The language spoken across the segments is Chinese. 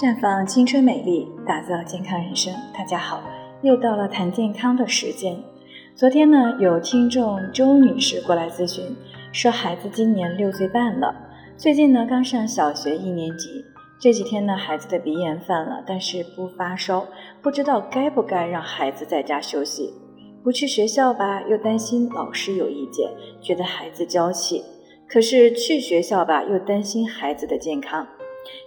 绽放青春美丽，打造健康人生。大家好，又到了谈健康的时间。昨天呢，有听众周女士过来咨询，说孩子今年六岁半了，最近呢刚上小学一年级。这几天呢，孩子的鼻炎犯了，但是不发烧，不知道该不该让孩子在家休息。不去学校吧，又担心老师有意见，觉得孩子娇气；可是去学校吧，又担心孩子的健康。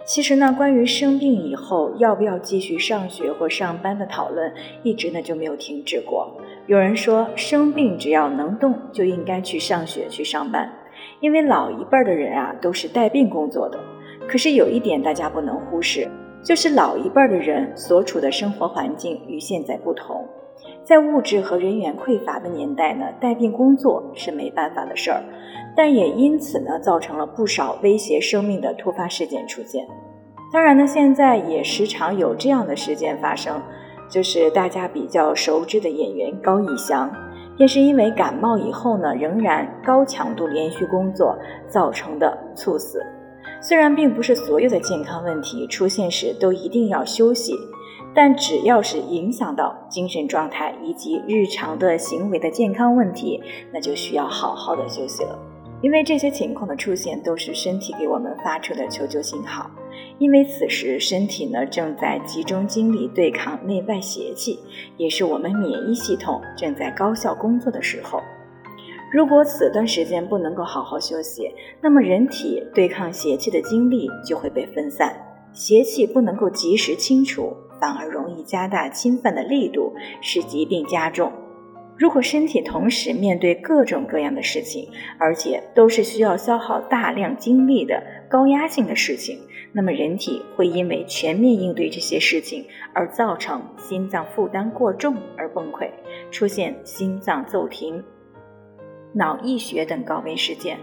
其实呢，关于生病以后要不要继续上学或上班的讨论，一直呢就没有停止过。有人说，生病只要能动，就应该去上学去上班，因为老一辈的人啊都是带病工作的。可是有一点大家不能忽视，就是老一辈的人所处的生活环境与现在不同，在物质和人员匮乏的年代呢，带病工作是没办法的事儿。但也因此呢，造成了不少威胁生命的突发事件出现。当然呢，现在也时常有这样的事件发生，就是大家比较熟知的演员高以翔，便是因为感冒以后呢，仍然高强度连续工作造成的猝死。虽然并不是所有的健康问题出现时都一定要休息，但只要是影响到精神状态以及日常的行为的健康问题，那就需要好好的休息了。因为这些情况的出现都是身体给我们发出的求救信号，因为此时身体呢正在集中精力对抗内外邪气，也是我们免疫系统正在高效工作的时候。如果此段时间不能够好好休息，那么人体对抗邪气的精力就会被分散，邪气不能够及时清除，反而容易加大侵犯的力度，使疾病加重。如果身体同时面对各种各样的事情，而且都是需要消耗大量精力的高压性的事情，那么人体会因为全面应对这些事情而造成心脏负担过重而崩溃，出现心脏骤停、脑溢血等高危事件。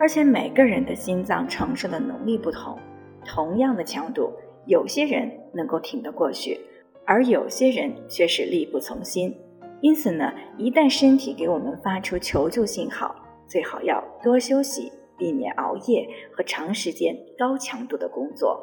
而且每个人的心脏承受的能力不同，同样的强度，有些人能够挺得过去，而有些人却是力不从心。因此呢，一旦身体给我们发出求救信号，最好要多休息，避免熬夜和长时间高强度的工作。